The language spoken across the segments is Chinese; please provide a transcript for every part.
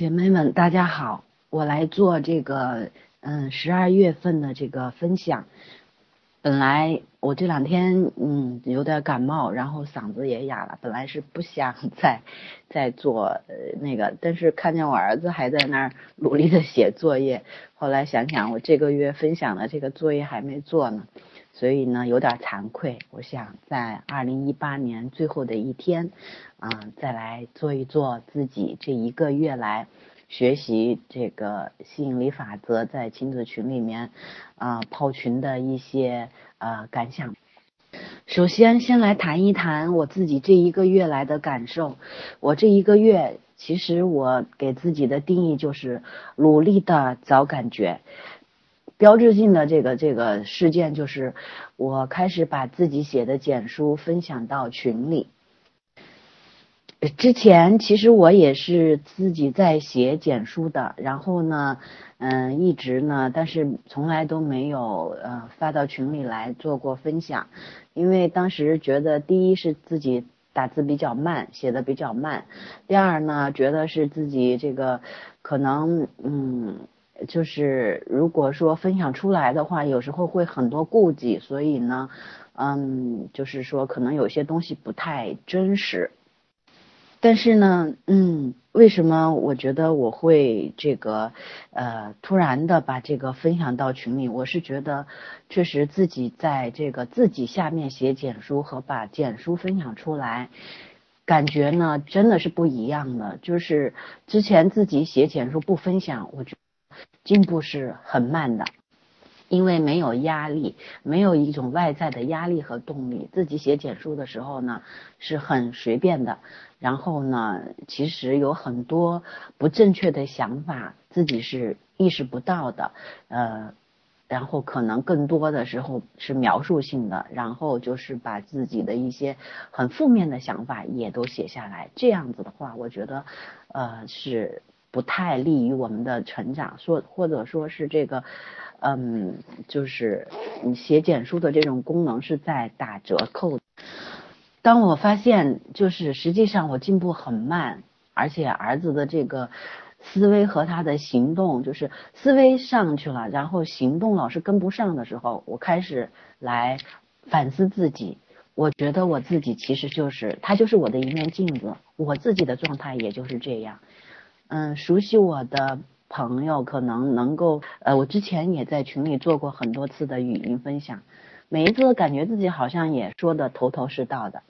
姐妹们，大家好，我来做这个嗯十二月份的这个分享。本来我这两天嗯有点感冒，然后嗓子也哑了，本来是不想再再做呃那个，但是看见我儿子还在那儿努力的写作业，后来想想我这个月分享的这个作业还没做呢，所以呢有点惭愧。我想在二零一八年最后的一天啊，再来做一做自己这一个月来。学习这个吸引力法则，在亲子群里面啊泡群的一些呃感想。首先，先来谈一谈我自己这一个月来的感受。我这一个月，其实我给自己的定义就是努力的找感觉。标志性的这个这个事件就是，我开始把自己写的简书分享到群里。之前其实我也是自己在写简书的，然后呢，嗯，一直呢，但是从来都没有呃发到群里来做过分享，因为当时觉得第一是自己打字比较慢，写的比较慢，第二呢，觉得是自己这个可能嗯，就是如果说分享出来的话，有时候会很多顾忌，所以呢，嗯，就是说可能有些东西不太真实。但是呢，嗯，为什么我觉得我会这个，呃，突然的把这个分享到群里？我是觉得，确实自己在这个自己下面写简书和把简书分享出来，感觉呢真的是不一样的。就是之前自己写简书不分享，我觉进步是很慢的。因为没有压力，没有一种外在的压力和动力，自己写简书的时候呢是很随便的。然后呢，其实有很多不正确的想法，自己是意识不到的。呃，然后可能更多的时候是描述性的，然后就是把自己的一些很负面的想法也都写下来。这样子的话，我觉得呃是不太利于我们的成长，说或者说是这个。嗯，就是写简书的这种功能是在打折扣。当我发现，就是实际上我进步很慢，而且儿子的这个思维和他的行动，就是思维上去了，然后行动老是跟不上的时候，我开始来反思自己。我觉得我自己其实就是他，就是我的一面镜子，我自己的状态也就是这样。嗯，熟悉我的。朋友可能能够，呃，我之前也在群里做过很多次的语音分享，每一次感觉自己好像也说的头头是道的，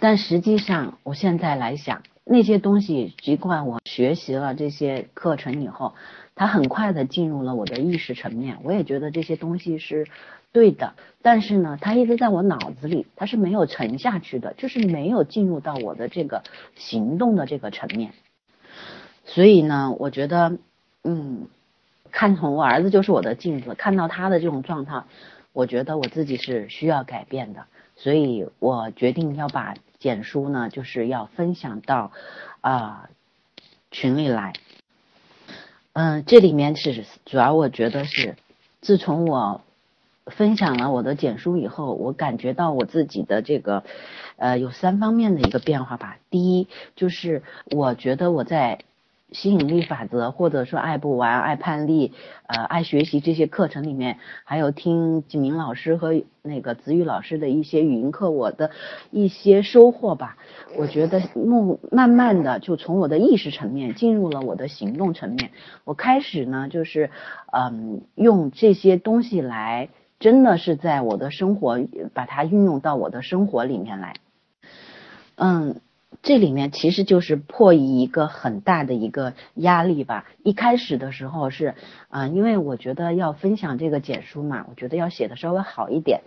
但实际上我现在来想，那些东西，尽管我学习了这些课程以后，它很快的进入了我的意识层面，我也觉得这些东西是对的，但是呢，它一直在我脑子里，它是没有沉下去的，就是没有进入到我的这个行动的这个层面。所以呢，我觉得，嗯，看从我儿子就是我的镜子，看到他的这种状态，我觉得我自己是需要改变的，所以我决定要把简书呢，就是要分享到啊群里来。嗯，这里面是主要，我觉得是自从我分享了我的简书以后，我感觉到我自己的这个呃有三方面的一个变化吧。第一，就是我觉得我在吸引力法则，或者说爱不完、爱叛逆、呃，爱学习这些课程里面，还有听景明老师和那个子宇老师的一些语音课，我的一些收获吧。我觉得，慢慢慢的就从我的意识层面进入了我的行动层面。我开始呢，就是嗯，用这些东西来，真的是在我的生活把它运用到我的生活里面来，嗯。这里面其实就是迫于一个很大的一个压力吧。一开始的时候是，啊，因为我觉得要分享这个简书嘛，我觉得要写的稍微好一点。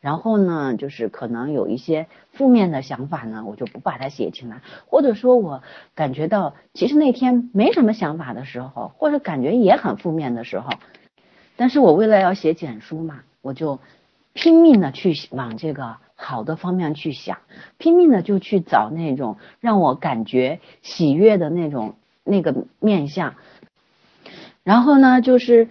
然后呢，就是可能有一些负面的想法呢，我就不把它写进来。或者说我感觉到其实那天没什么想法的时候，或者感觉也很负面的时候，但是我为了要写简书嘛，我就拼命的去往这个。好的方面去想，拼命的就去找那种让我感觉喜悦的那种那个面相。然后呢，就是，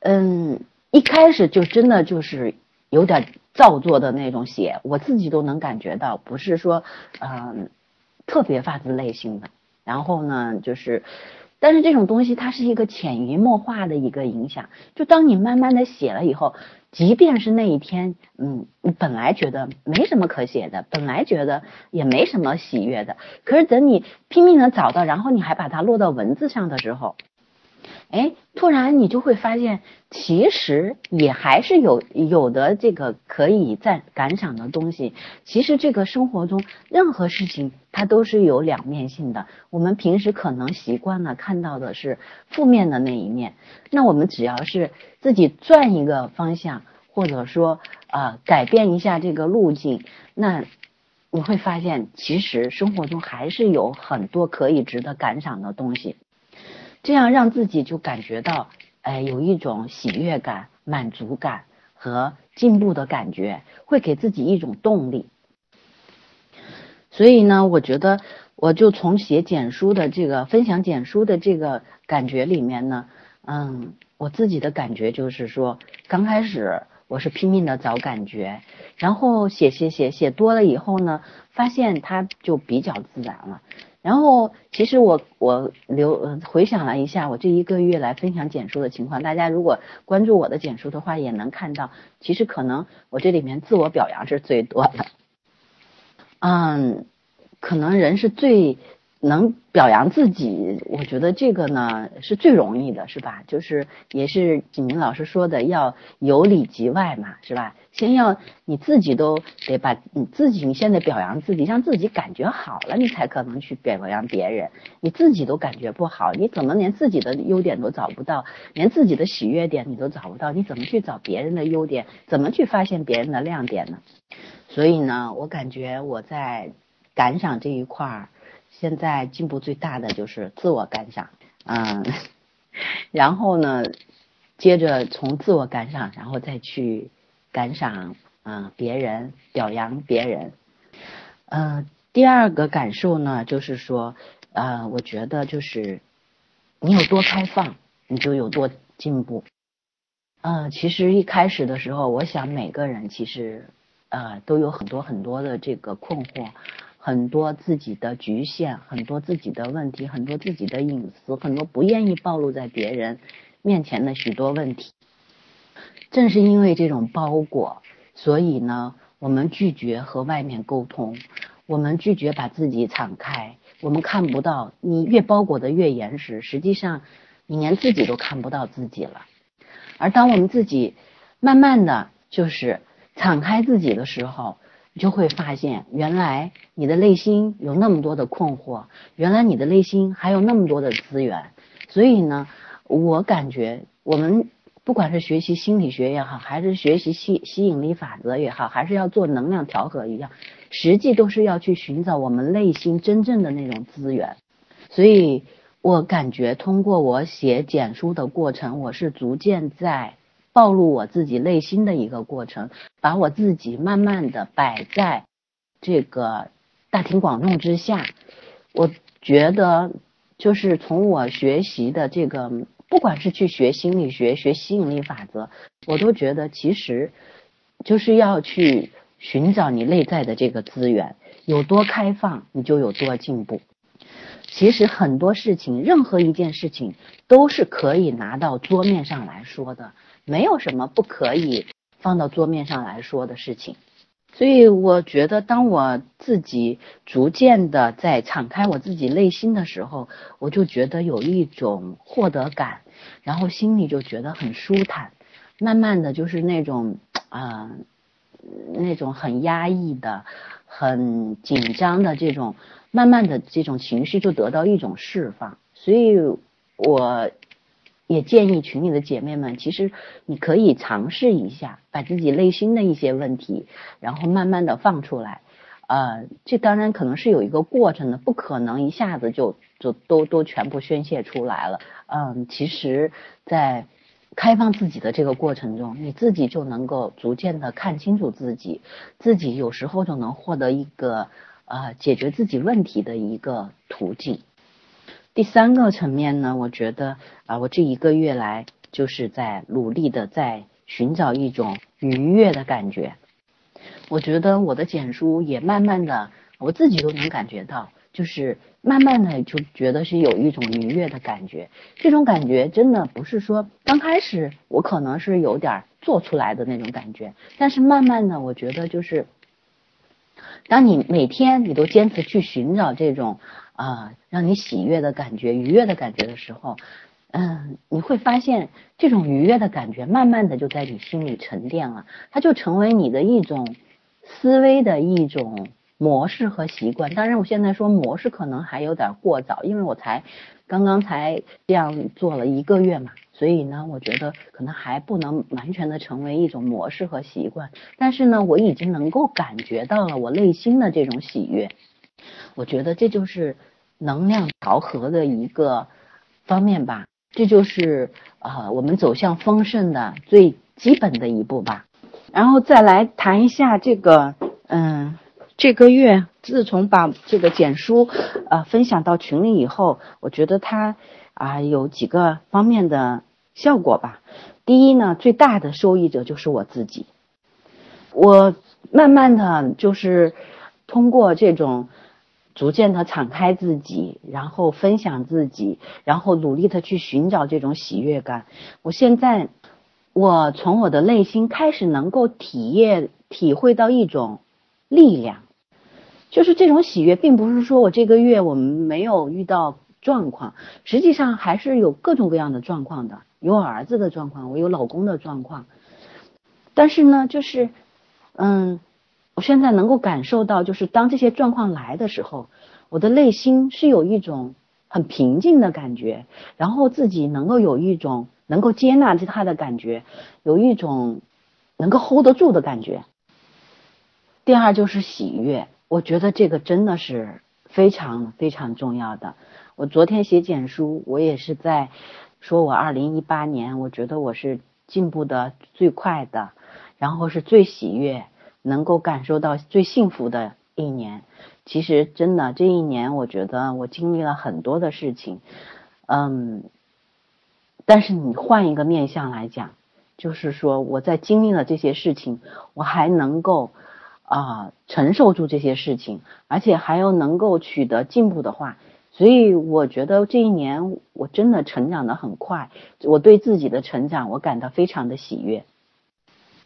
嗯，一开始就真的就是有点造作的那种写，我自己都能感觉到，不是说嗯特别发自内心的。然后呢，就是，但是这种东西它是一个潜移默化的一个影响。就当你慢慢的写了以后，即便是那一天，嗯，你本来觉得没什么可写的，本来觉得也没什么喜悦的，可是等你拼命的找到，然后你还把它落到文字上的时候。哎，突然你就会发现，其实也还是有有的这个可以在感赏的东西。其实这个生活中任何事情它都是有两面性的。我们平时可能习惯了看到的是负面的那一面，那我们只要是自己转一个方向，或者说啊改变一下这个路径，那你会发现，其实生活中还是有很多可以值得感赏的东西。这样让自己就感觉到，哎，有一种喜悦感、满足感和进步的感觉，会给自己一种动力。所以呢，我觉得我就从写简书的这个分享简书的这个感觉里面呢，嗯，我自己的感觉就是说，刚开始我是拼命的找感觉，然后写写写写多了以后呢，发现它就比较自然了。然后，其实我我留回想了一下，我这一个月来分享简书的情况，大家如果关注我的简书的话，也能看到，其实可能我这里面自我表扬是最多的，嗯，可能人是最。能表扬自己，我觉得这个呢是最容易的，是吧？就是也是景明老师说的，要由里及外嘛，是吧？先要你自己都得把你自己，你现在表扬自己，让自己感觉好了，你才可能去表扬别人。你自己都感觉不好，你怎么连自己的优点都找不到，连自己的喜悦点你都找不到？你怎么去找别人的优点？怎么去发现别人的亮点呢？所以呢，我感觉我在感赏这一块儿。现在进步最大的就是自我感赏，嗯，然后呢，接着从自我感赏，然后再去感赏，嗯，别人表扬别人，嗯，第二个感受呢，就是说，呃，我觉得就是你有多开放，你就有多进步，嗯，其实一开始的时候，我想每个人其实，呃，都有很多很多的这个困惑。很多自己的局限，很多自己的问题，很多自己的隐私，很多不愿意暴露在别人面前的许多问题。正是因为这种包裹，所以呢，我们拒绝和外面沟通，我们拒绝把自己敞开，我们看不到。你越包裹的越严实，实际上你连自己都看不到自己了。而当我们自己慢慢的就是敞开自己的时候，你就会发现，原来你的内心有那么多的困惑，原来你的内心还有那么多的资源。所以呢，我感觉我们不管是学习心理学也好，还是学习吸吸引力法则也好，还是要做能量调和一样，实际都是要去寻找我们内心真正的那种资源。所以我感觉通过我写简书的过程，我是逐渐在。暴露我自己内心的一个过程，把我自己慢慢的摆在这个大庭广众之下。我觉得，就是从我学习的这个，不管是去学心理学、学吸引力法则，我都觉得其实就是要去寻找你内在的这个资源，有多开放，你就有多进步。其实很多事情，任何一件事情都是可以拿到桌面上来说的。没有什么不可以放到桌面上来说的事情，所以我觉得，当我自己逐渐的在敞开我自己内心的时候，我就觉得有一种获得感，然后心里就觉得很舒坦，慢慢的就是那种啊，那种很压抑的、很紧张的这种，慢慢的这种情绪就得到一种释放，所以我。也建议群里的姐妹们，其实你可以尝试一下，把自己内心的一些问题，然后慢慢的放出来。呃，这当然可能是有一个过程的，不可能一下子就就都都全部宣泄出来了。嗯，其实，在开放自己的这个过程中，你自己就能够逐渐的看清楚自己，自己有时候就能获得一个呃解决自己问题的一个途径。第三个层面呢，我觉得啊，我这一个月来就是在努力的在寻找一种愉悦的感觉。我觉得我的简书也慢慢的，我自己都能感觉到，就是慢慢的就觉得是有一种愉悦的感觉。这种感觉真的不是说刚开始我可能是有点做出来的那种感觉，但是慢慢的我觉得就是，当你每天你都坚持去寻找这种啊让你喜悦的感觉、愉悦的感觉的时候。嗯，你会发现这种愉悦的感觉，慢慢的就在你心里沉淀了，它就成为你的一种思维的一种模式和习惯。当然，我现在说模式可能还有点过早，因为我才刚刚才这样做了一个月嘛，所以呢，我觉得可能还不能完全的成为一种模式和习惯。但是呢，我已经能够感觉到了我内心的这种喜悦，我觉得这就是能量调和的一个方面吧。这就是啊，我们走向丰盛的最基本的一步吧。然后再来谈一下这个，嗯，这个月自从把这个简书呃分享到群里以后，我觉得它啊有几个方面的效果吧。第一呢，最大的受益者就是我自己。我慢慢的就是通过这种。逐渐的敞开自己，然后分享自己，然后努力的去寻找这种喜悦感。我现在，我从我的内心开始能够体验、体会到一种力量，就是这种喜悦，并不是说我这个月我们没有遇到状况，实际上还是有各种各样的状况的，有我儿子的状况，我有老公的状况，但是呢，就是，嗯。我现在能够感受到，就是当这些状况来的时候，我的内心是有一种很平静的感觉，然后自己能够有一种能够接纳他的感觉，有一种能够 hold 得住的感觉。第二就是喜悦，我觉得这个真的是非常非常重要的。我昨天写简书，我也是在说我二零一八年，我觉得我是进步的最快的，然后是最喜悦。能够感受到最幸福的一年，其实真的这一年，我觉得我经历了很多的事情，嗯，但是你换一个面相来讲，就是说我在经历了这些事情，我还能够啊承受住这些事情，而且还要能够取得进步的话，所以我觉得这一年我真的成长的很快，我对自己的成长我感到非常的喜悦。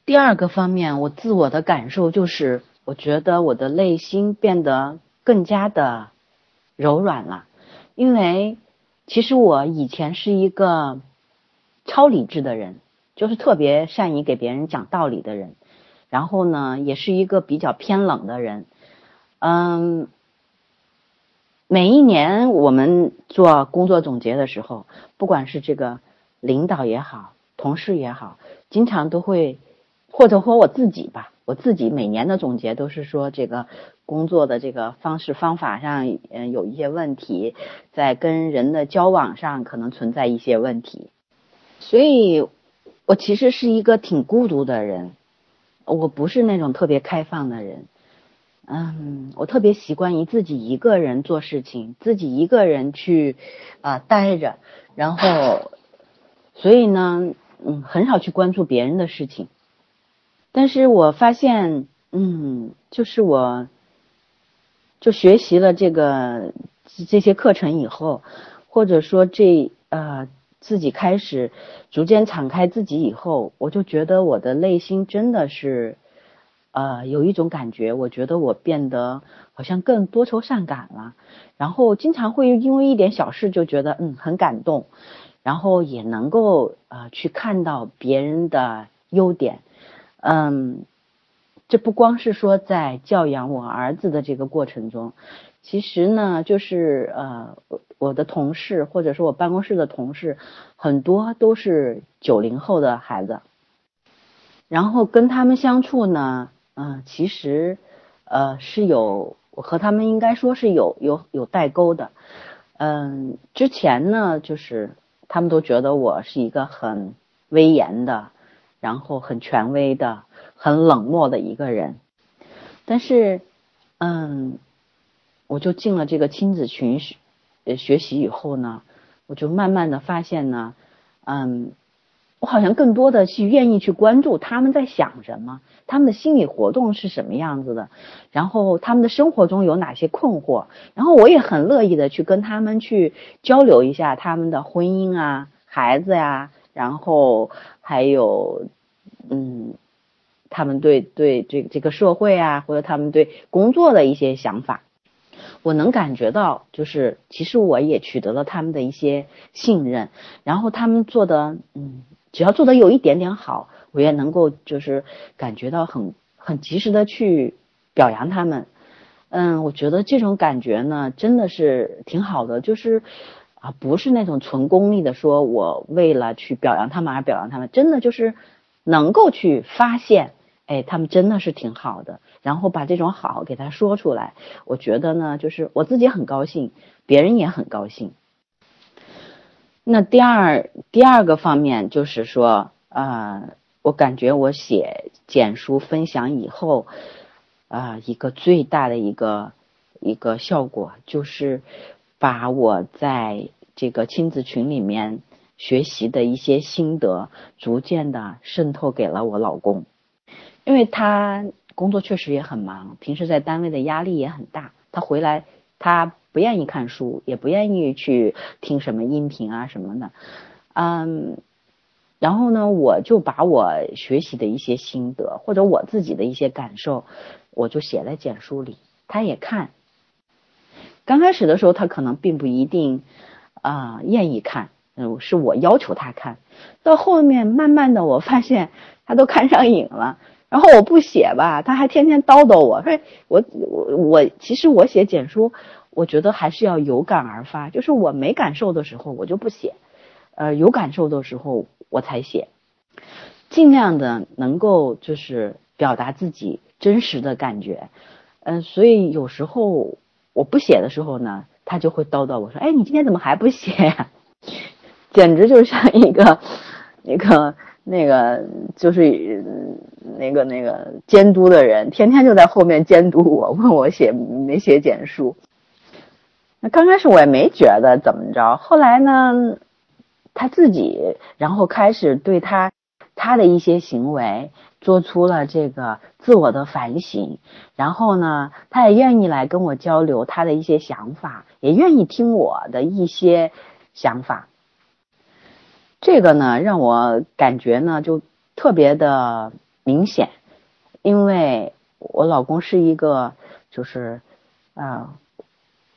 第二个方面，我自我的感受就是，我觉得我的内心变得更加的柔软了。因为其实我以前是一个超理智的人，就是特别善于给别人讲道理的人。然后呢，也是一个比较偏冷的人。嗯，每一年我们做工作总结的时候，不管是这个领导也好，同事也好，经常都会。或者说我自己吧，我自己每年的总结都是说这个工作的这个方式方法上，嗯，有一些问题，在跟人的交往上可能存在一些问题，所以我其实是一个挺孤独的人，我不是那种特别开放的人，嗯，我特别习惯于自己一个人做事情，自己一个人去啊待着，然后，所以呢，嗯，很少去关注别人的事情。但是我发现，嗯，就是我，就学习了这个这些课程以后，或者说这呃自己开始逐渐敞开自己以后，我就觉得我的内心真的是，呃，有一种感觉，我觉得我变得好像更多愁善感了，然后经常会因为一点小事就觉得嗯很感动，然后也能够呃去看到别人的优点。嗯，这不光是说在教养我儿子的这个过程中，其实呢，就是呃，我的同事或者说我办公室的同事，很多都是九零后的孩子，然后跟他们相处呢，嗯，其实呃是有我和他们应该说是有有有代沟的，嗯，之前呢，就是他们都觉得我是一个很威严的。然后很权威的、很冷漠的一个人，但是，嗯，我就进了这个亲子群学学习以后呢，我就慢慢的发现呢，嗯，我好像更多的去愿意去关注他们在想什么，他们的心理活动是什么样子的，然后他们的生活中有哪些困惑，然后我也很乐意的去跟他们去交流一下他们的婚姻啊、孩子呀，然后还有嗯，他们对对这这个社会啊，或者他们对工作的一些想法。我能感觉到，就是其实我也取得了他们的一些信任，然后他们做的，嗯，只要做的有一点点好，我也能够就是感觉到很很及时的去表扬他们，嗯，我觉得这种感觉呢，真的是挺好的，就是啊，不是那种纯功利的，说我为了去表扬他们而表扬他们，真的就是能够去发现。哎，他们真的是挺好的，然后把这种好给他说出来，我觉得呢，就是我自己很高兴，别人也很高兴。那第二第二个方面就是说，呃，我感觉我写简书分享以后，啊，一个最大的一个一个效果就是把我在这个亲子群里面学习的一些心得，逐渐的渗透给了我老公。因为他工作确实也很忙，平时在单位的压力也很大。他回来，他不愿意看书，也不愿意去听什么音频啊什么的。嗯，然后呢，我就把我学习的一些心得或者我自己的一些感受，我就写在简书里。他也看。刚开始的时候，他可能并不一定啊愿意看，嗯，是我要求他看到后面，慢慢的我发现他都看上瘾了。然后我不写吧，他还天天叨叨我。说，我我我，其实我写简书，我觉得还是要有感而发。就是我没感受的时候，我就不写；呃，有感受的时候，我才写。尽量的能够就是表达自己真实的感觉。嗯，所以有时候我不写的时候呢，他就会叨叨我说：“哎，你今天怎么还不写呀？” 简直就像一个那个。那个就是那个那个监督的人，天天就在后面监督我，问我写没写简书。那刚开始我也没觉得怎么着，后来呢，他自己然后开始对他他的一些行为做出了这个自我的反省，然后呢，他也愿意来跟我交流他的一些想法，也愿意听我的一些想法。这个呢，让我感觉呢就特别的明显，因为我老公是一个，就是啊，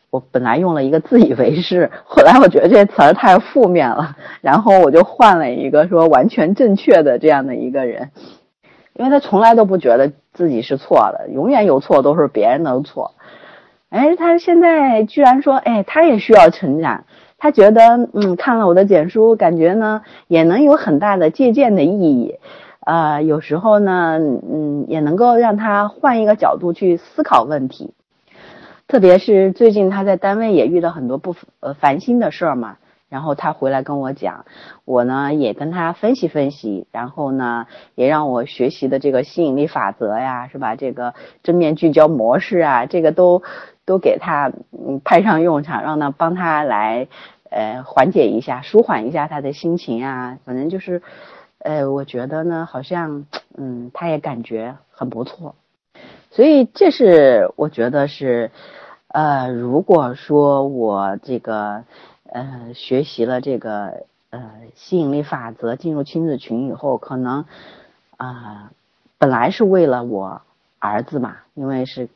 我本来用了一个自以为是，后来我觉得这词儿太负面了，然后我就换了一个说完全正确的这样的一个人，因为他从来都不觉得自己是错的，永远有错都是别人的错，哎，他现在居然说，哎，他也需要成长。他觉得，嗯，看了我的简书，感觉呢也能有很大的借鉴的意义，呃，有时候呢，嗯，也能够让他换一个角度去思考问题。特别是最近他在单位也遇到很多不呃烦心的事儿嘛，然后他回来跟我讲，我呢也跟他分析分析，然后呢也让我学习的这个吸引力法则呀，是吧？这个正面聚焦模式啊，这个都都给他嗯派上用场，让他帮他来。呃，缓解一下，舒缓一下他的心情啊，反正就是，呃，我觉得呢，好像，嗯，他也感觉很不错，所以这是我觉得是，呃，如果说我这个，呃，学习了这个，呃，吸引力法则，进入亲子群以后，可能，啊，本来是为了我儿子嘛，因为是。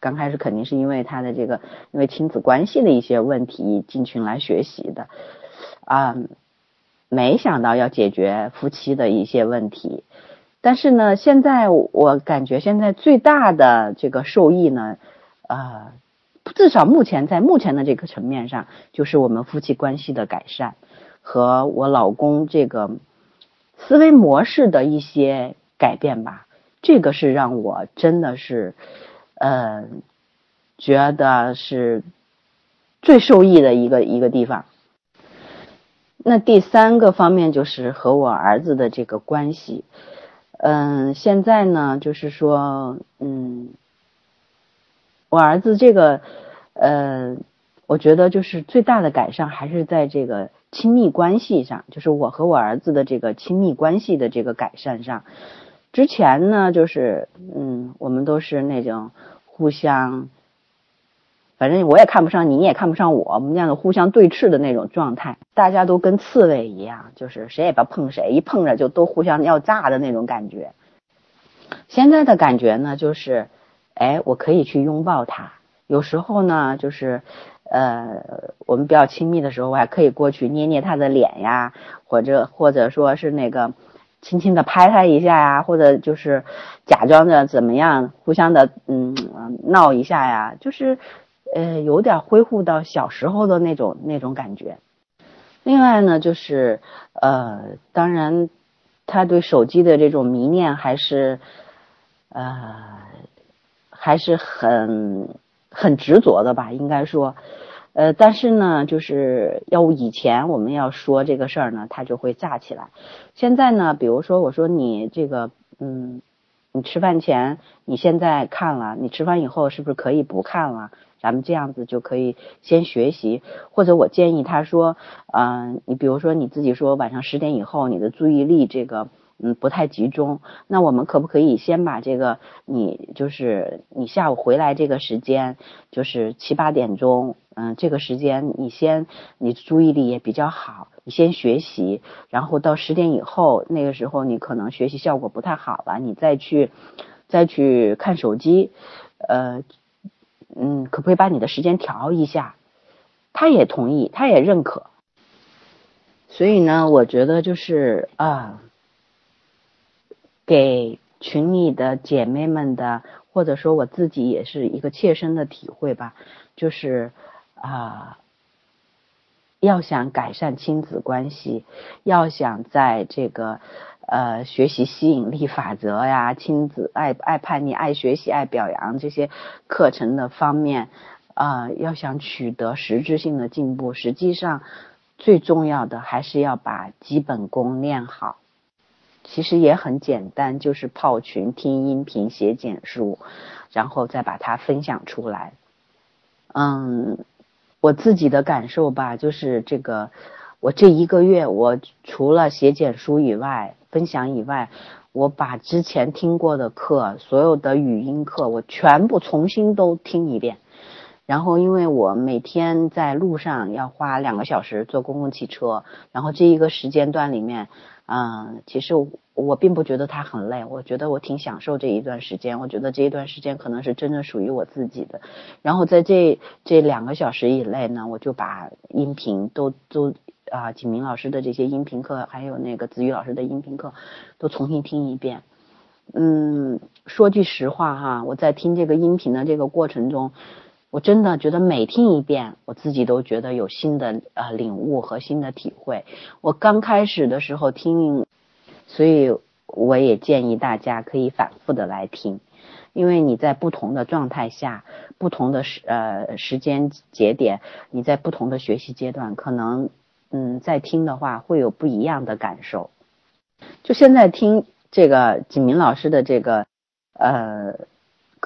刚开始肯定是因为他的这个，因为亲子关系的一些问题进群来学习的，啊，没想到要解决夫妻的一些问题，但是呢，现在我感觉现在最大的这个受益呢，啊，至少目前在目前的这个层面上，就是我们夫妻关系的改善和我老公这个思维模式的一些改变吧，这个是让我真的是。嗯，觉得是最受益的一个一个地方。那第三个方面就是和我儿子的这个关系。嗯，现在呢，就是说，嗯，我儿子这个，呃，我觉得就是最大的改善还是在这个亲密关系上，就是我和我儿子的这个亲密关系的这个改善上。之前呢，就是嗯，我们都是那种互相，反正我也看不上你，你也看不上我，我们这样的互相对峙的那种状态，大家都跟刺猬一样，就是谁也不要碰谁，一碰着就都互相要炸的那种感觉。现在的感觉呢，就是，哎，我可以去拥抱他。有时候呢，就是，呃，我们比较亲密的时候，我还可以过去捏捏他的脸呀，或者或者说是那个。轻轻的拍他一下呀，或者就是假装着怎么样，互相的嗯闹一下呀，就是呃有点恢复到小时候的那种那种感觉。另外呢，就是呃，当然他对手机的这种迷恋还是呃还是很很执着的吧，应该说。呃，但是呢，就是要以前我们要说这个事儿呢，他就会炸起来。现在呢，比如说我说你这个，嗯，你吃饭前你现在看了，你吃饭以后是不是可以不看了？咱们这样子就可以先学习。或者我建议他说，嗯，你比如说你自己说晚上十点以后你的注意力这个。嗯，不太集中。那我们可不可以先把这个，你就是你下午回来这个时间，就是七八点钟，嗯，这个时间你先，你注意力也比较好，你先学习，然后到十点以后，那个时候你可能学习效果不太好了，你再去再去看手机，呃，嗯，可不可以把你的时间调一下？他也同意，他也认可。所以呢，我觉得就是啊。给群里的姐妹们的，或者说我自己也是一个切身的体会吧，就是啊，要想改善亲子关系，要想在这个呃学习吸引力法则呀、亲子爱爱叛逆、爱学习、爱表扬这些课程的方面啊，要想取得实质性的进步，实际上最重要的还是要把基本功练好。其实也很简单，就是泡群、听音频、写简书，然后再把它分享出来。嗯，我自己的感受吧，就是这个，我这一个月，我除了写简书以外，分享以外，我把之前听过的课，所有的语音课，我全部重新都听一遍。然后，因为我每天在路上要花两个小时坐公共汽车，然后这一个时间段里面。嗯，其实我并不觉得他很累，我觉得我挺享受这一段时间。我觉得这一段时间可能是真正属于我自己的。然后在这这两个小时以内呢，我就把音频都都啊，景明老师的这些音频课，还有那个子宇老师的音频课，都重新听一遍。嗯，说句实话哈，我在听这个音频的这个过程中。我真的觉得每听一遍，我自己都觉得有新的呃领悟和新的体会。我刚开始的时候听，所以我也建议大家可以反复的来听，因为你在不同的状态下、不同的时呃时间节点，你在不同的学习阶段，可能嗯在听的话会有不一样的感受。就现在听这个景明老师的这个呃。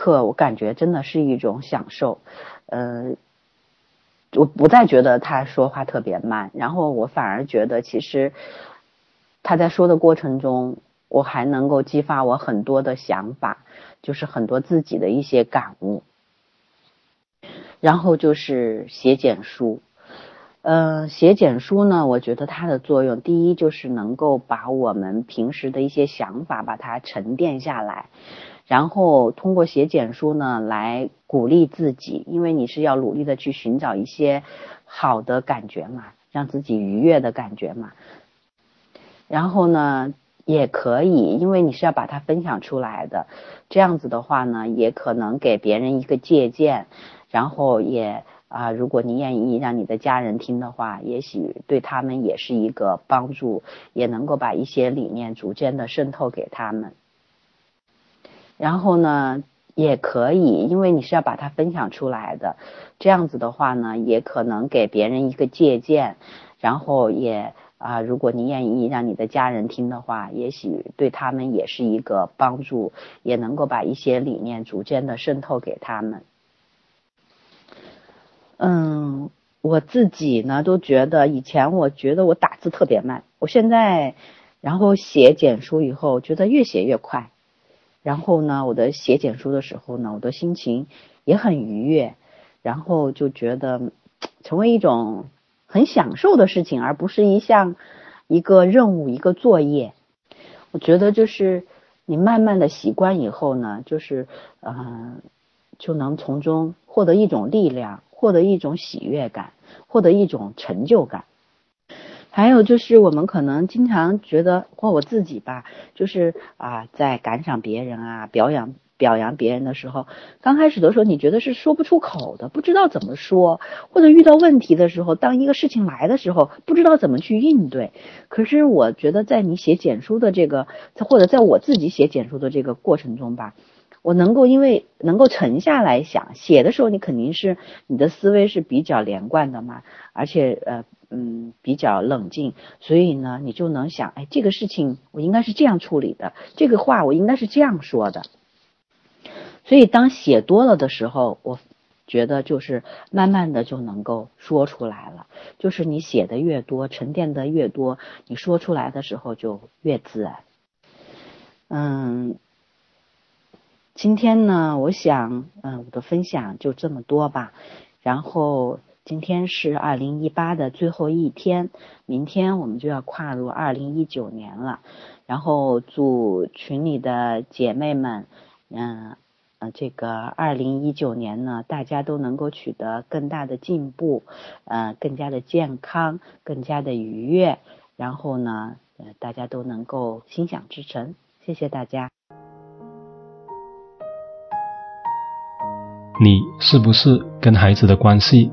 课我感觉真的是一种享受，呃，我不再觉得他说话特别慢，然后我反而觉得其实他在说的过程中，我还能够激发我很多的想法，就是很多自己的一些感悟。然后就是写简书，呃，写简书呢，我觉得它的作用，第一就是能够把我们平时的一些想法把它沉淀下来。然后通过写简书呢，来鼓励自己，因为你是要努力的去寻找一些好的感觉嘛，让自己愉悦的感觉嘛。然后呢，也可以，因为你是要把它分享出来的，这样子的话呢，也可能给别人一个借鉴。然后也啊，如果你愿意让你的家人听的话，也许对他们也是一个帮助，也能够把一些理念逐渐的渗透给他们。然后呢，也可以，因为你是要把它分享出来的，这样子的话呢，也可能给别人一个借鉴。然后也啊，如果你愿意让你的家人听的话，也许对他们也是一个帮助，也能够把一些理念逐渐的渗透给他们。嗯，我自己呢都觉得以前我觉得我打字特别慢，我现在然后写简书以后，觉得越写越快。然后呢，我的写简书的时候呢，我的心情也很愉悦，然后就觉得成为一种很享受的事情，而不是一项一个任务一个作业。我觉得就是你慢慢的习惯以后呢，就是嗯，就能从中获得一种力量，获得一种喜悦感，获得一种成就感。还有就是，我们可能经常觉得，或我自己吧，就是啊，在感赏别人啊，表扬表扬别人的时候，刚开始的时候，你觉得是说不出口的，不知道怎么说，或者遇到问题的时候，当一个事情来的时候，不知道怎么去应对。可是我觉得，在你写简书的这个，或者在我自己写简书的这个过程中吧。我能够因为能够沉下来想写的时候，你肯定是你的思维是比较连贯的嘛，而且呃嗯比较冷静，所以呢你就能想，哎这个事情我应该是这样处理的，这个话我应该是这样说的。所以当写多了的时候，我觉得就是慢慢的就能够说出来了，就是你写的越多，沉淀的越多，你说出来的时候就越自然。嗯。今天呢，我想，嗯，我的分享就这么多吧。然后今天是二零一八的最后一天，明天我们就要跨入二零一九年了。然后祝群里的姐妹们，嗯，呃，这个二零一九年呢，大家都能够取得更大的进步，呃，更加的健康，更加的愉悦。然后呢，呃，大家都能够心想事成。谢谢大家。你是不是跟孩子的关系